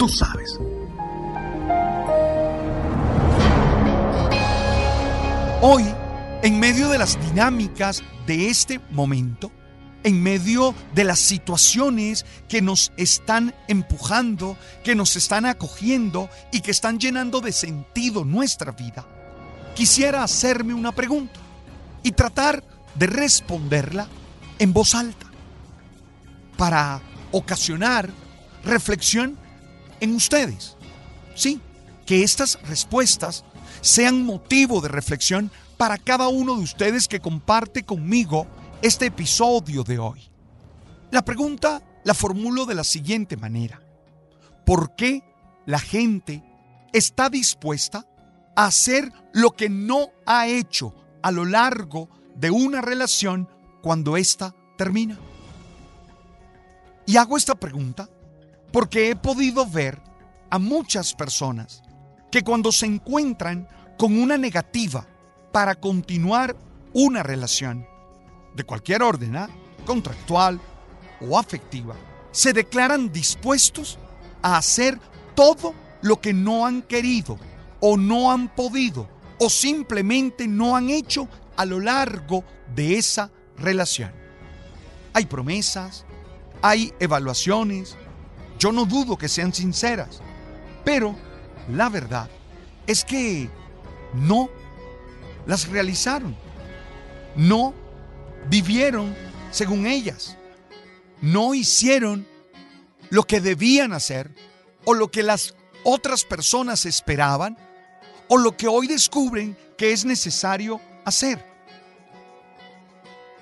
Tú sabes. Hoy, en medio de las dinámicas de este momento, en medio de las situaciones que nos están empujando, que nos están acogiendo y que están llenando de sentido nuestra vida, quisiera hacerme una pregunta y tratar de responderla en voz alta para ocasionar reflexión en ustedes. Sí, que estas respuestas sean motivo de reflexión para cada uno de ustedes que comparte conmigo este episodio de hoy. La pregunta la formulo de la siguiente manera. ¿Por qué la gente está dispuesta a hacer lo que no ha hecho a lo largo de una relación cuando ésta termina? Y hago esta pregunta porque he podido ver a muchas personas que cuando se encuentran con una negativa para continuar una relación, de cualquier orden, ¿ah? contractual o afectiva, se declaran dispuestos a hacer todo lo que no han querido o no han podido o simplemente no han hecho a lo largo de esa relación. Hay promesas, hay evaluaciones, yo no dudo que sean sinceras, pero la verdad es que no las realizaron, no vivieron según ellas, no hicieron lo que debían hacer o lo que las otras personas esperaban o lo que hoy descubren que es necesario hacer.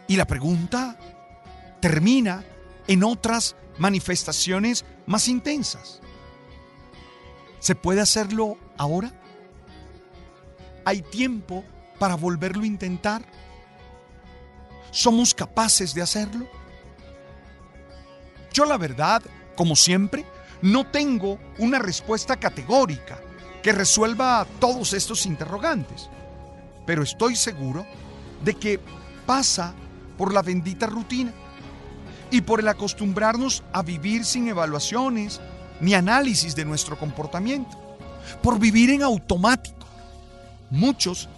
Y la pregunta termina en otras manifestaciones más intensas. ¿Se puede hacerlo ahora? ¿Hay tiempo para volverlo a intentar? ¿Somos capaces de hacerlo? Yo la verdad, como siempre, no tengo una respuesta categórica que resuelva todos estos interrogantes, pero estoy seguro de que pasa por la bendita rutina y por el acostumbrarnos a vivir sin evaluaciones ni análisis de nuestro comportamiento, por vivir en automático. Muchos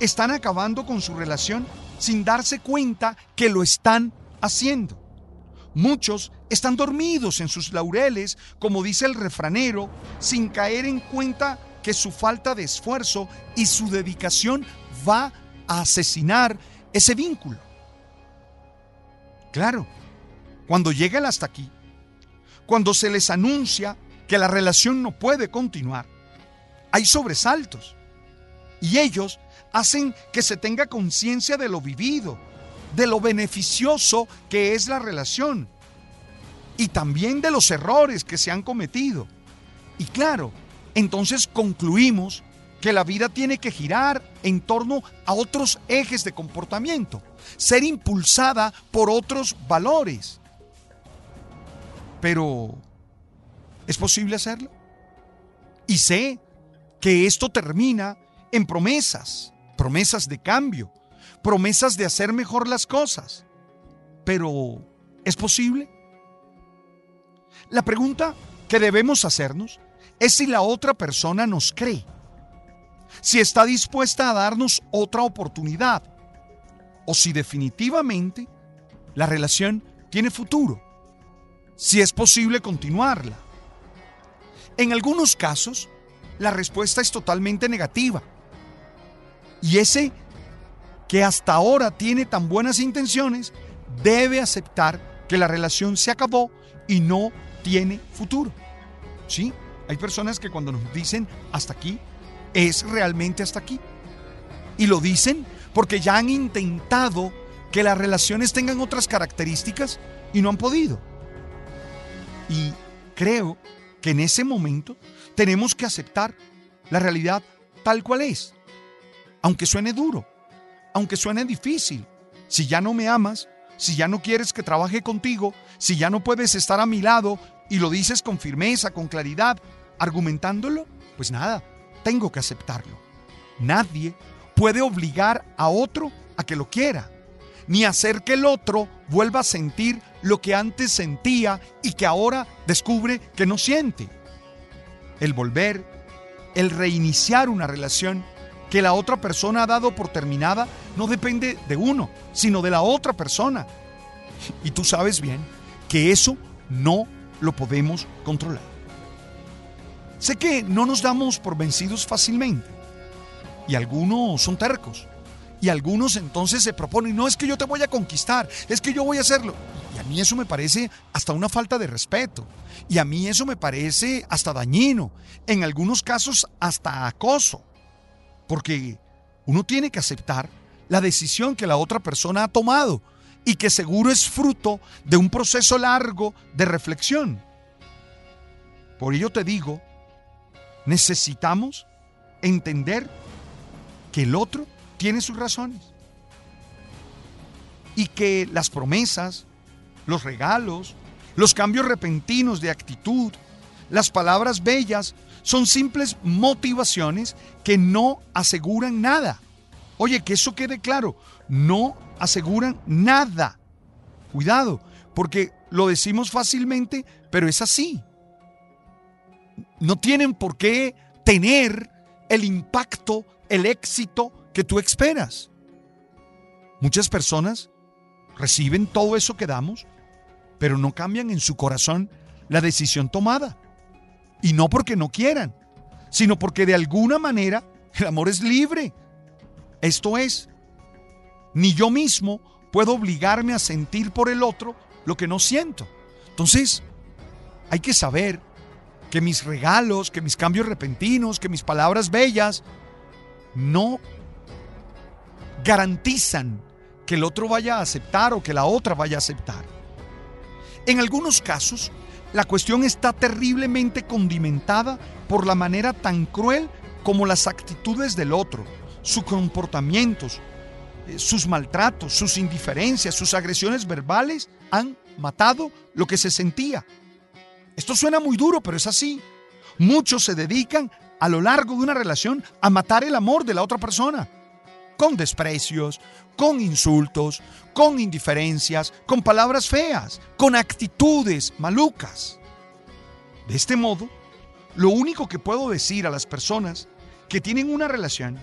están acabando con su relación sin darse cuenta que lo están haciendo. Muchos están dormidos en sus laureles, como dice el refranero, sin caer en cuenta que su falta de esfuerzo y su dedicación va a asesinar ese vínculo. Claro, cuando llegan hasta aquí, cuando se les anuncia que la relación no puede continuar, hay sobresaltos. Y ellos hacen que se tenga conciencia de lo vivido, de lo beneficioso que es la relación y también de los errores que se han cometido. Y claro, entonces concluimos que la vida tiene que girar en torno a otros ejes de comportamiento, ser impulsada por otros valores. Pero, ¿es posible hacerlo? Y sé que esto termina en promesas, promesas de cambio, promesas de hacer mejor las cosas. Pero, ¿es posible? La pregunta que debemos hacernos es si la otra persona nos cree, si está dispuesta a darnos otra oportunidad o si definitivamente la relación tiene futuro, si es posible continuarla. En algunos casos, la respuesta es totalmente negativa y ese que hasta ahora tiene tan buenas intenciones, debe aceptar que la relación se acabó y no tiene futuro. ¿Sí? Hay personas que cuando nos dicen hasta aquí, es realmente hasta aquí. Y lo dicen porque ya han intentado que las relaciones tengan otras características y no han podido. Y creo que en ese momento tenemos que aceptar la realidad tal cual es. Aunque suene duro, aunque suene difícil. Si ya no me amas, si ya no quieres que trabaje contigo, si ya no puedes estar a mi lado y lo dices con firmeza, con claridad, argumentándolo, pues nada, tengo que aceptarlo. Nadie puede obligar a otro a que lo quiera, ni hacer que el otro vuelva a sentir lo que antes sentía y que ahora descubre que no siente. El volver, el reiniciar una relación que la otra persona ha dado por terminada no depende de uno, sino de la otra persona. Y tú sabes bien que eso no lo podemos controlar. Sé que no nos damos por vencidos fácilmente. Y algunos son tercos. Y algunos entonces se proponen, no es que yo te voy a conquistar, es que yo voy a hacerlo. Y a mí eso me parece hasta una falta de respeto. Y a mí eso me parece hasta dañino. En algunos casos hasta acoso. Porque uno tiene que aceptar la decisión que la otra persona ha tomado y que seguro es fruto de un proceso largo de reflexión. Por ello te digo, necesitamos entender que el otro tiene sus razones y que las promesas, los regalos, los cambios repentinos de actitud, las palabras bellas son simples motivaciones que no aseguran nada. Oye, que eso quede claro, no aseguran nada. Cuidado, porque lo decimos fácilmente, pero es así. No tienen por qué tener el impacto, el éxito que tú esperas. Muchas personas reciben todo eso que damos, pero no cambian en su corazón la decisión tomada. Y no porque no quieran, sino porque de alguna manera el amor es libre. Esto es, ni yo mismo puedo obligarme a sentir por el otro lo que no siento. Entonces, hay que saber que mis regalos, que mis cambios repentinos, que mis palabras bellas, no garantizan que el otro vaya a aceptar o que la otra vaya a aceptar. En algunos casos, la cuestión está terriblemente condimentada por la manera tan cruel como las actitudes del otro, sus comportamientos, eh, sus maltratos, sus indiferencias, sus agresiones verbales han matado lo que se sentía. Esto suena muy duro, pero es así. Muchos se dedican a lo largo de una relación a matar el amor de la otra persona con desprecios, con insultos, con indiferencias, con palabras feas, con actitudes malucas. De este modo, lo único que puedo decir a las personas que tienen una relación,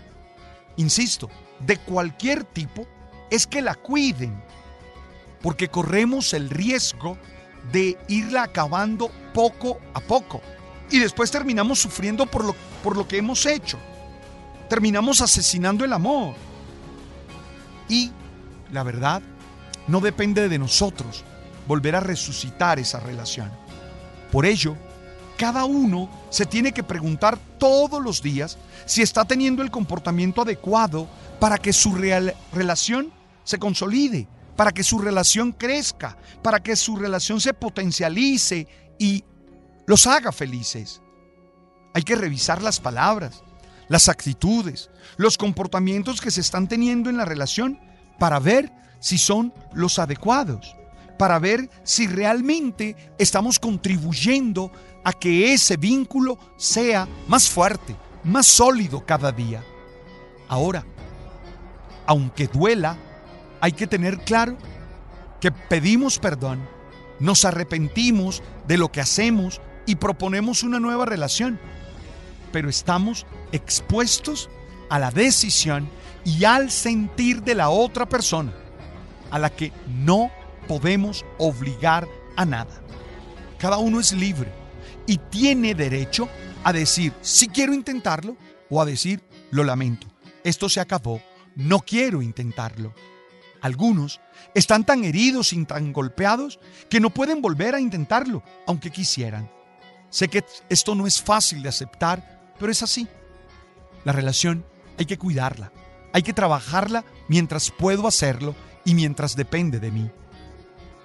insisto, de cualquier tipo, es que la cuiden, porque corremos el riesgo de irla acabando poco a poco y después terminamos sufriendo por lo, por lo que hemos hecho terminamos asesinando el amor. Y la verdad, no depende de nosotros volver a resucitar esa relación. Por ello, cada uno se tiene que preguntar todos los días si está teniendo el comportamiento adecuado para que su relación se consolide, para que su relación crezca, para que su relación se potencialice y los haga felices. Hay que revisar las palabras, las actitudes, los comportamientos que se están teniendo en la relación para ver si son los adecuados, para ver si realmente estamos contribuyendo a que ese vínculo sea más fuerte, más sólido cada día. Ahora, aunque duela, hay que tener claro que pedimos perdón, nos arrepentimos de lo que hacemos y proponemos una nueva relación pero estamos expuestos a la decisión y al sentir de la otra persona, a la que no podemos obligar a nada. Cada uno es libre y tiene derecho a decir si quiero intentarlo o a decir lo lamento, esto se acabó, no quiero intentarlo. Algunos están tan heridos y tan golpeados que no pueden volver a intentarlo, aunque quisieran. Sé que esto no es fácil de aceptar pero es así. La relación hay que cuidarla, hay que trabajarla mientras puedo hacerlo y mientras depende de mí.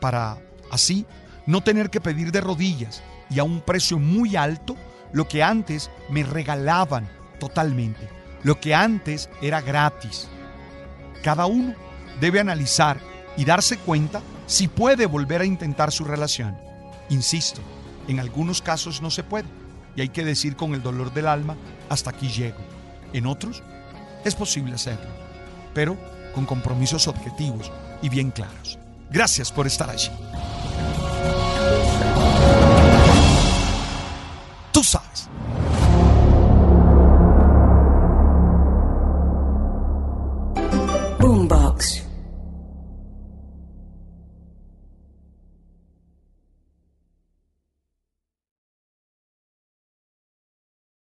Para así no tener que pedir de rodillas y a un precio muy alto lo que antes me regalaban totalmente, lo que antes era gratis. Cada uno debe analizar y darse cuenta si puede volver a intentar su relación. Insisto, en algunos casos no se puede y hay que decir con el dolor del alma, hasta aquí llego. En otros, es posible hacerlo, pero con compromisos objetivos y bien claros. Gracias por estar allí.